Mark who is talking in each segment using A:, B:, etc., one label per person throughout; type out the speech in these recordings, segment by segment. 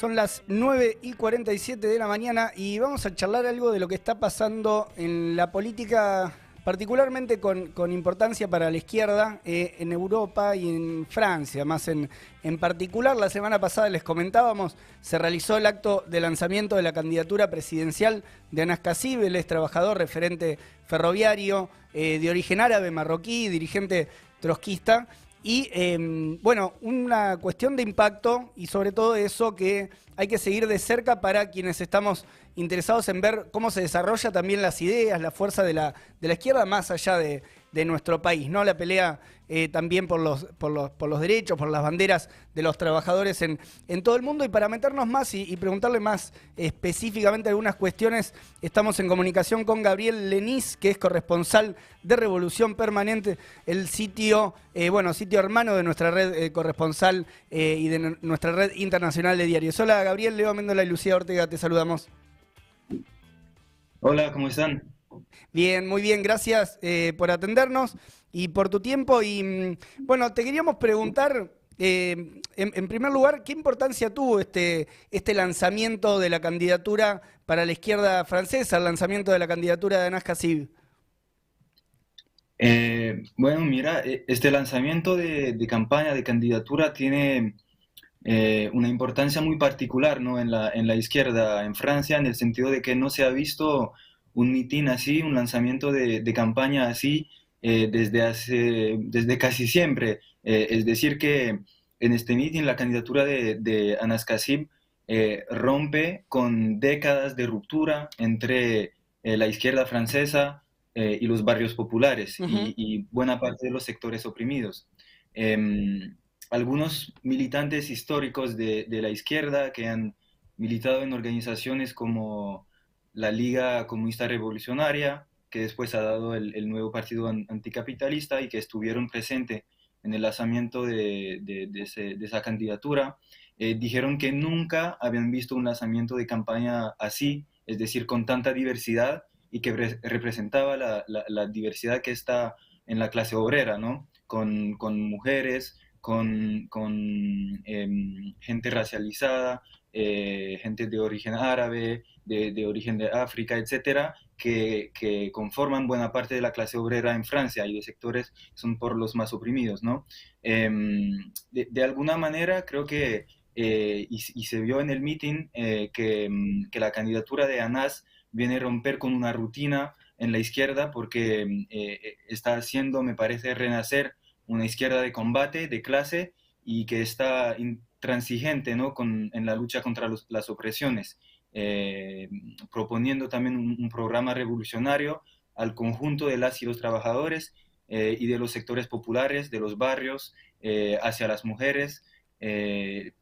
A: Son las 9 y 47 de la mañana y vamos a charlar algo de lo que está pasando en la política, particularmente con, importancia para la izquierda eh, en Europa y en Francia. Más en, en particular, la semana pasada les comentábamos, se realizó el acto de lanzamiento de la candidatura presidencial de Anas Kassib, es trabajador, referente ferroviario, eh, de origen árabe, marroquí, dirigente trotskista. Y em, bueno, una cuestión de impacto y sobre todo eso que hay que seguir de cerca para quienes estamos interesados en ver cómo se desarrolla también las ideas, la fuerza de la, de la izquierda más allá de, de nuestro país, ¿no? La pelea eh, también por los, por, los, por los derechos, por las banderas de los trabajadores en, en todo el mundo. Y para meternos más y, preguntarle más específicamente algunas cuestiones, estamos en comunicación con Gabriel Lenís, que es corresponsal de Revolución Permanente, el sitio, eh, bueno, sitio hermano de nuestra red eh, corresponsal y de nuestra red internacional de diarios. Hola Gabriel, Leo Mendola y Lucía Ortega, te saludamos.
B: Hola, ¿cómo están?
A: Bien, muy bien, gracias eh, por atendernos y por tu tiempo. Y mm, bueno, te queríamos preguntar, eh, en, primer lugar, ¿qué importancia tuvo este, este lanzamiento de la candidatura para la izquierda francesa, el lanzamiento de la candidatura de Kassib?
B: Eh, bueno, mira, este lanzamiento de, campaña, de candidatura, tiene una importancia muy particular ¿no? en, la, en la izquierda en Francia, en el sentido de que no se ha visto un mitin así, un lanzamiento de, campaña así eh, desde, hace, desde casi siempre. Eh, es decir, que en este mitin la candidatura de, de Anas Kassib eh, rompe con décadas de ruptura entre la izquierda francesa y los barrios populares y, buena parte de los sectores oprimidos. Em, algunos militantes históricos de, de, la izquierda que han militado en organizaciones como la Liga Comunista Revolucionaria, que después ha dado el, nuevo partido anticapitalista y que estuvieron presentes en el lanzamiento de, esa candidatura, eh, dijeron que nunca habían visto un lanzamiento de campaña así, es decir, con tanta diversidad y que representaba la, diversidad que está en la clase obrera, ¿no? Con, mujeres, con, em, gente racializada, eh, gente de origen árabe, de, origen de África, etcétera, que, conforman buena parte de la clase obrera en Francia y de sectores que son por los más oprimidos, ¿no? Em, de, alguna manera, creo que, eh, y, se vio en el meeting, eh, que, la candidatura de Anas viene a romper con una rutina en la izquierda porque está haciendo, me parece, renacer una izquierda de combate, de clase, y que está intransigente ¿no? Con, en la lucha contra las opresiones, eh, proponiendo también un, programa revolucionario al conjunto de las y los trabajadores eh, y de los sectores populares, de los barrios, eh, hacia las mujeres,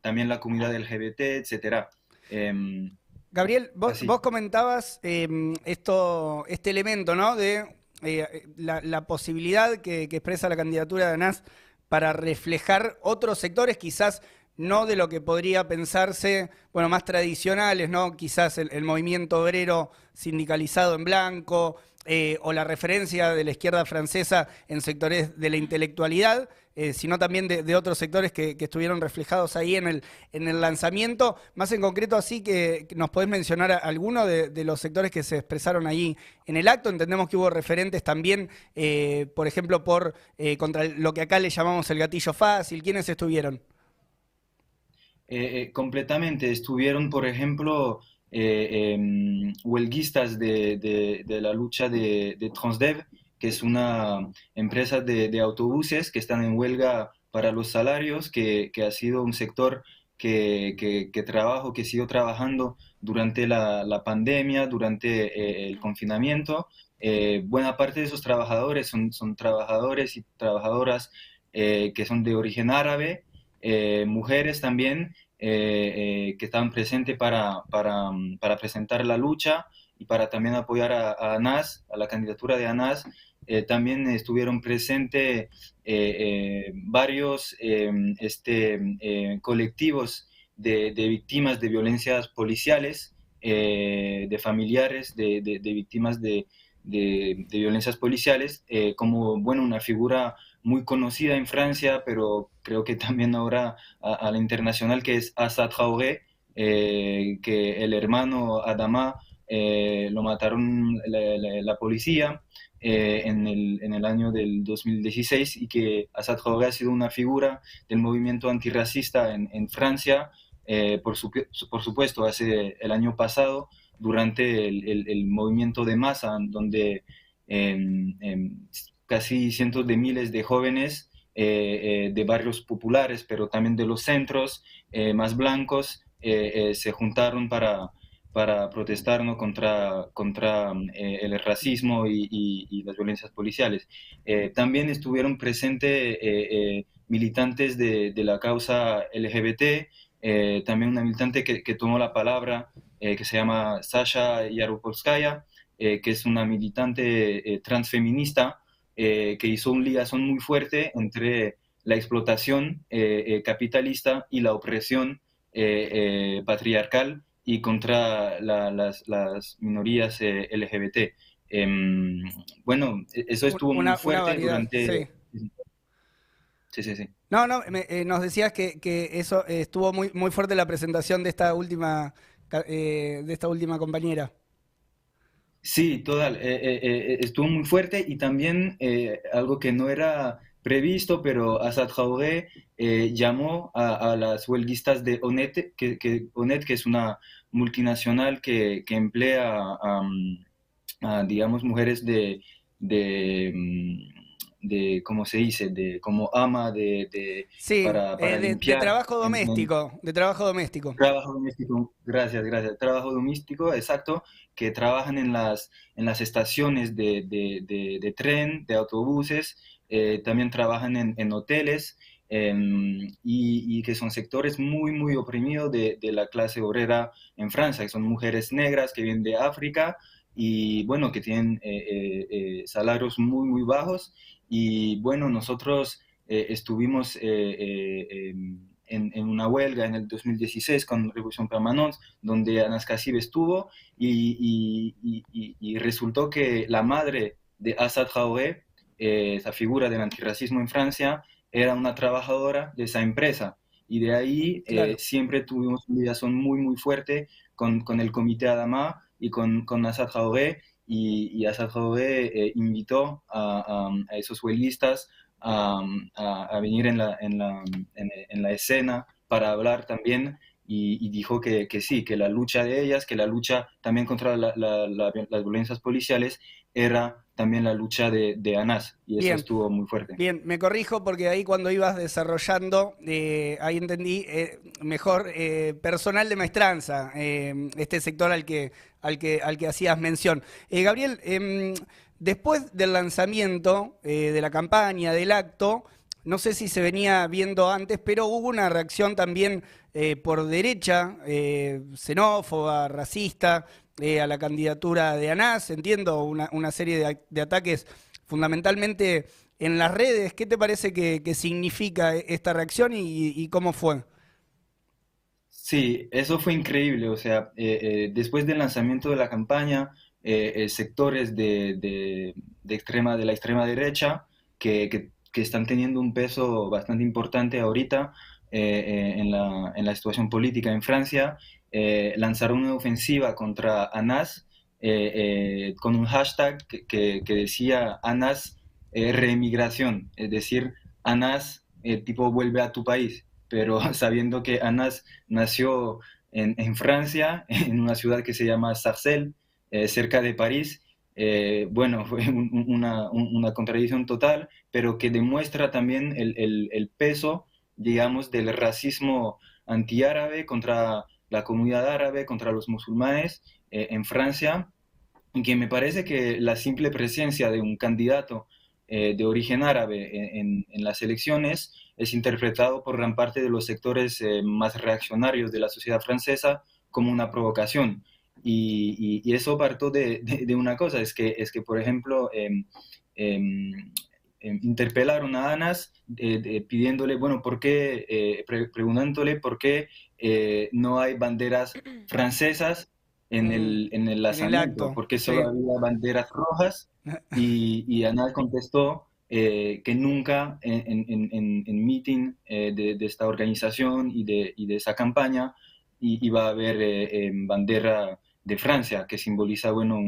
B: también la comunidad LGBT, etc.
A: Em, Gabriel, vos, comentabas em, esto, este elemento ¿no? de la, posibilidad que, expresa la candidatura de ANAS para reflejar otros sectores, quizás no de lo que podría pensarse, bueno, más tradicionales, ¿no? Quizás el, movimiento obrero sindicalizado en blanco, eh, o la referencia de la izquierda francesa en sectores de la intelectualidad, eh, sino también de, otros sectores que, estuvieron reflejados ahí en el, en el lanzamiento. Más en concreto, así que nos podés mencionar alguno de, los sectores que se expresaron ahí en el acto. Entendemos que hubo referentes también, eh, por ejemplo, por contra lo que acá le llamamos el gatillo fácil. ¿Quiénes estuvieron?
B: Completamente. Estuvieron, por ejemplo, eh, em, huelguistas de, la lucha de, Transdev, que es una empresa de, autobuses que están en huelga para los salarios, que, ha sido un sector que, que, trabajo, que sigo trabajando durante la, pandemia, durante el confinamiento. buena parte de esos trabajadores son, son trabajadores y trabajadoras que son de origen árabe, eh, mujeres también eh, eh, que estaban presentes para, mm, para, presentar la lucha y para también apoyar a, a ANAS, a la candidatura de ANAS. también estuvieron presentes varios este, colectivos de, de, víctimas de violencias policiales, de familiares de, de, de víctimas de, violencias policiales, como bueno, una figura muy conocida en Francia, pero creo que también ahora a, la internacional, que es Assa Traoré, que el hermano Adama lo mataron la, policía en el, en, el, año del 2016 y que Assad Traoré ha sido una figura del movimiento antirracista en, en Francia, por, por, supuesto, hace el año pasado, durante el, el, movimiento de masa, donde casi cientos de miles de jóvenes eh, eh, de barrios populares, pero también de los centros eh, más blancos, se juntaron para, para protestar contra, contra el racismo y, las violencias policiales. también estuvieron presentes militantes de, de, la causa LGBT, también una militante que, que tomó la palabra, que se llama Sasha Yaropolskaya, que es una militante transfeminista, eh, que hizo un ligazón muy fuerte entre la explotación eh, eh, capitalista y la opresión patriarcal y contra las, minorías LGBT. Em, bueno, e-, eso estuvo muy fuerte durante...
A: Sí. sí, sí, No, no, nos decías que, eso estuvo muy, muy fuerte la presentación de esta última, de esta última compañera.
B: Sí, total, eh, eh, eh, estuvo muy fuerte y también algo que no era previsto, pero Assad Traoré llamó a, las huelguistas de ONET, que, que, ONET, que es una multinacional que, emplea a, digamos, mujeres de, de mm, de cómo se dice, de como ama de, de
A: sí, para, eh, de, trabajo doméstico, de trabajo doméstico.
B: Trabajo doméstico, gracias, gracias. Trabajo doméstico, exacto, que trabajan en las, en las estaciones de, de tren, de autobuses, eh, también trabajan en, en hoteles em, y, y, que son sectores muy, muy oprimidos de, la clase obrera en Francia, que son mujeres negras que vienen de África y bueno, que tienen eh, salarios muy, muy bajos y bueno, nosotros eh, estuvimos eh, eh, en, en, una huelga en el 2016 con Revolución Permanente, donde Anas Kassib estuvo y, y, y, resultó que la madre de Assad Traoré, esa figura del antirracismo en Francia, era una trabajadora de esa empresa. Y de ahí siempre tuvimos una ligación muy, muy fuerte con, con el Comité Adama y con, con Assad Traoré y, y Assad eh, invitó a, esos huelguistas a, venir en la, en, la, en, la, escena para hablar también y, dijo que, que, sí, que la lucha de ellas, que la lucha también contra las violencias policiales era también la lucha de, de Anás, y eso estuvo muy fuerte.
A: Bien, me corrijo porque ahí cuando ibas desarrollando, eh, ahí entendí eh, mejor personal de maestranza, este sector al que al que, al que hacías mención. Eh, Gabriel, em, después del lanzamiento eh, de la campaña, del acto, no sé si se venía viendo antes, pero hubo una reacción también eh, por derecha, xenófoba, racista, a la candidatura de Anás, entiendo, una, serie de, ataques fundamentalmente en las redes. ¿Qué te parece que, significa esta reacción y cómo fue?
B: Sí, eso fue increíble. O sea, eh, eh, después del lanzamiento de la campaña, eh, sectores de, extrema, de la extrema derecha que, están teniendo un peso bastante importante ahorita en la, situación política en Francia, lanzaron una ofensiva contra Anas con un hashtag que, decía Anas reemigración, es decir, Anas tipo vuelve a tu país pero sabiendo que Anas nació en, Francia, en una ciudad que se llama Sarcelles, eh, cerca de París, eh, bueno, fue una, contradicción total, pero que demuestra también el, peso, digamos, del racismo antiárabe contra la comunidad árabe, contra los musulmanes eh, en Francia, y que me parece que la simple presencia de un candidato de origen árabe en, las elecciones es interpretado por gran parte de los sectores eh, más reaccionarios de la sociedad francesa como una provocación. Y, eso partió de, una cosa, es que, es que por ejemplo, em, em, em, interpelaron a Anas pidiéndole, bueno, ¿por qué, eh, preguntándole por qué eh, no hay banderas francesas en el, en el lanzamiento, porque solo había banderas rojas y, y Anas contestó eh, que nunca en, en, en, meeting eh, de, esta organización y de, y de esa campaña y, va a haber eh, bandera de Francia, que simboliza, bueno,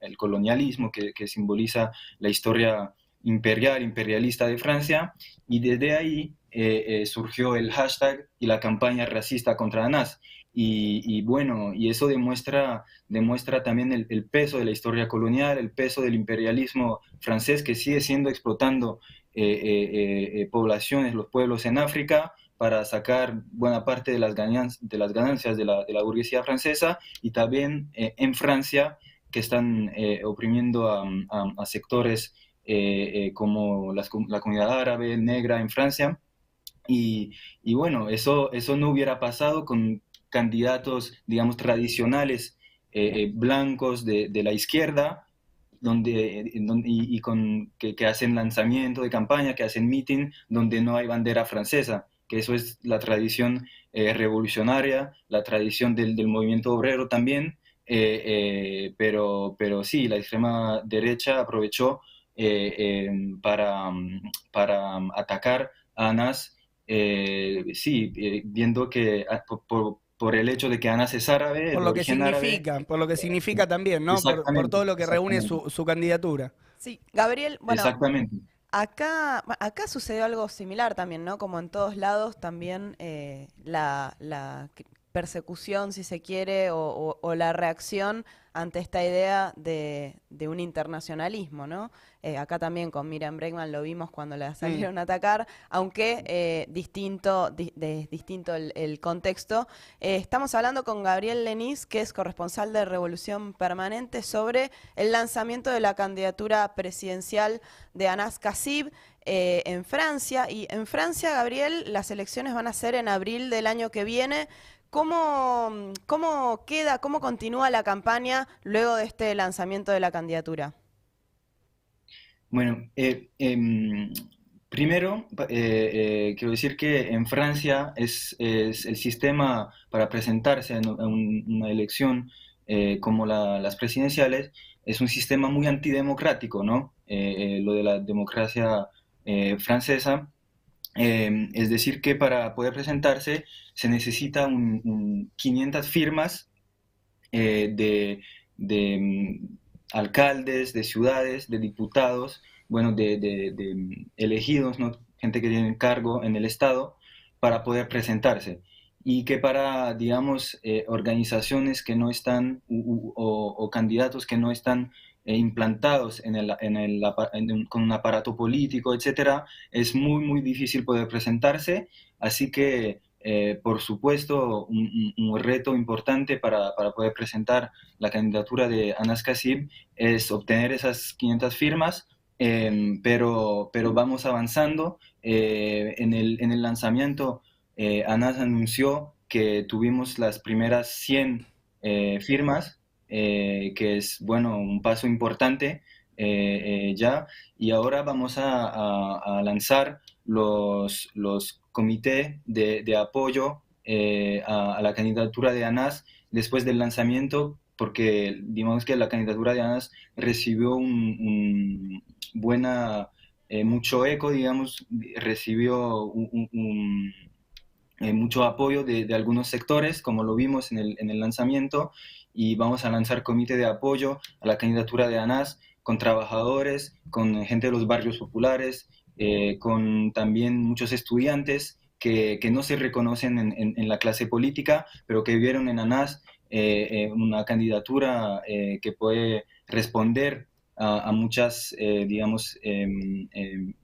B: el colonialismo, que, que, simboliza la historia imperial, imperialista de Francia, y desde ahí eh, surgió el hashtag y la campaña racista contra Anás. Y, bueno, y eso demuestra, demuestra también el, peso de la historia colonial, el peso del imperialismo francés que sigue siendo explotando eh, eh, eh, poblaciones, los pueblos en África para sacar buena parte de las, ganancias de, las ganancias de, la, de la burguesía francesa y también en Francia que están oprimiendo a, a, sectores como las, la comunidad árabe, negra en Francia. Y, y, bueno, eso, eso no hubiera pasado con candidatos, digamos, tradicionales blancos de, de la izquierda, donde, y, con, que, hacen lanzamiento de campaña, que hacen meeting, donde no hay bandera francesa, que eso es la tradición eh, revolucionaria, la tradición del, del movimiento obrero también, eh, eh, pero, pero sí, la extrema derecha aprovechó para, para atacar a Anas, sí, viendo que ah, por, por el hecho de que Anas es árabe.
A: Por lo que significa, por lo que significa también, ¿no? Por, todo lo que reúne su, candidatura.
C: Sí, Gabriel, bueno. Exactamente. Acá, acá sucedió algo similar también, ¿no? Como en todos lados, también eh, la, la persecución, si se quiere, o, la reacción ante esta idea de, un internacionalismo, ¿no? Eh, acá también con Miriam Bregman lo vimos cuando la salieron a atacar, aunque eh, distinto, distinto el, contexto. Eh, estamos hablando con Gabriel Lenis, que es corresponsal de Revolución Permanente, sobre el lanzamiento de la candidatura presidencial de Anas Kassib. en Francia. Y en Francia, Gabriel, las elecciones van a ser en abril del año que viene. ¿Cómo, ¿Cómo queda, cómo continúa la campaña luego de este lanzamiento de la candidatura?
B: Bueno, eh, em, primero eh, eh, quiero decir que en Francia es, el sistema para presentarse en, una elección como las presidenciales es un sistema muy antidemocrático, ¿no? lo de la democracia francesa Em, es decir, que para poder presentarse se necesita 500 firmas eh, de, mm, alcaldes, de ciudades, de diputados, bueno, de, mm, elegidos, ¿no? gente que tiene cargo en el Estado, para poder presentarse. Y que para, digamos, eh, organizaciones que no están, o candidatos que no están implantados en el, con un aparato político, etcétera, es muy, muy difícil poder presentarse. Así que, eh, por supuesto, un, reto importante para, para, poder presentar la candidatura de Anas Kassib es obtener esas 500 firmas, em, pero, pero vamos avanzando. Eh, en, el, en el lanzamiento, eh, Anas anunció que tuvimos las primeras 100 firmas eh, que es, bueno, un paso importante eh, eh, ya. Y ahora vamos a, lanzar los, los comités de, apoyo a, la candidatura de ANAS después del lanzamiento, porque digamos que la candidatura de ANAS recibió un, buena, mucho eco, digamos, recibió un, mucho apoyo de, de, algunos sectores, como lo vimos en el, en el lanzamiento, y vamos a lanzar comité de apoyo a la candidatura de ANAS con trabajadores, con gente de los barrios populares, eh, con también muchos estudiantes que, que no se reconocen en, la clase política, pero que vieron en ANAS eh, eh, una candidatura que puede responder a, muchas, digamos, em, em,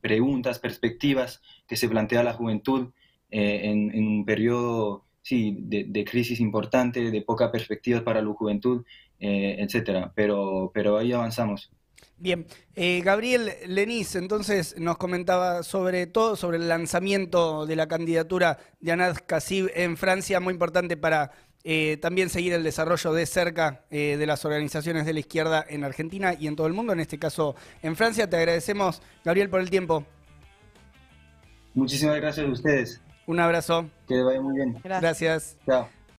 B: preguntas, perspectivas que se plantea la juventud en, en un periodo sí, de, crisis importante, de poca perspectiva para la juventud, eh, etcétera. Pero, pero ahí avanzamos.
A: Bien, eh, Gabriel Lenis entonces nos comentaba sobre todo sobre el lanzamiento de la candidatura de Anad Kassib en Francia, muy importante para eh, también seguir el desarrollo de cerca de las organizaciones de la izquierda en Argentina y en todo el mundo, en este caso en Francia. Te agradecemos, Gabriel, por el tiempo.
B: Muchísimas gracias a ustedes.
A: Un abrazo.
B: Que vaya muy bien.
A: Gracias.
B: Chao.